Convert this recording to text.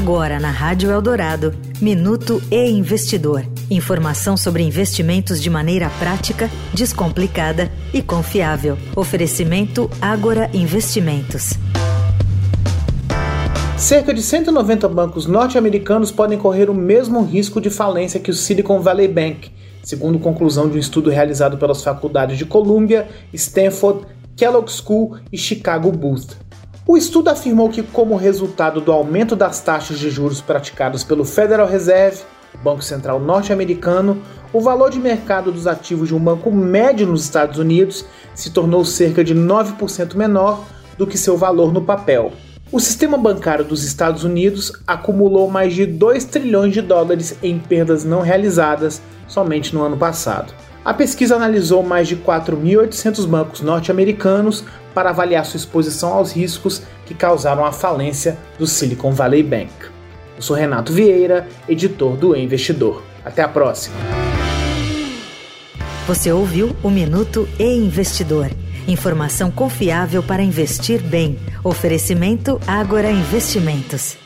Agora na Rádio Eldorado, Minuto e Investidor. Informação sobre investimentos de maneira prática, descomplicada e confiável. Oferecimento Agora Investimentos. Cerca de 190 bancos norte-americanos podem correr o mesmo risco de falência que o Silicon Valley Bank, segundo conclusão de um estudo realizado pelas faculdades de Columbia, Stanford, Kellogg School e Chicago Booth. O estudo afirmou que, como resultado do aumento das taxas de juros praticadas pelo Federal Reserve, Banco Central norte-americano, o valor de mercado dos ativos de um banco médio nos Estados Unidos se tornou cerca de 9% menor do que seu valor no papel. O sistema bancário dos Estados Unidos acumulou mais de 2 trilhões de dólares em perdas não realizadas somente no ano passado. A pesquisa analisou mais de 4.800 bancos norte-americanos para avaliar sua exposição aos riscos que causaram a falência do Silicon Valley Bank. Eu sou Renato Vieira, editor do e Investidor. Até a próxima. Você ouviu o Minuto e Investidor. Informação confiável para investir bem. Oferecimento Agora Investimentos.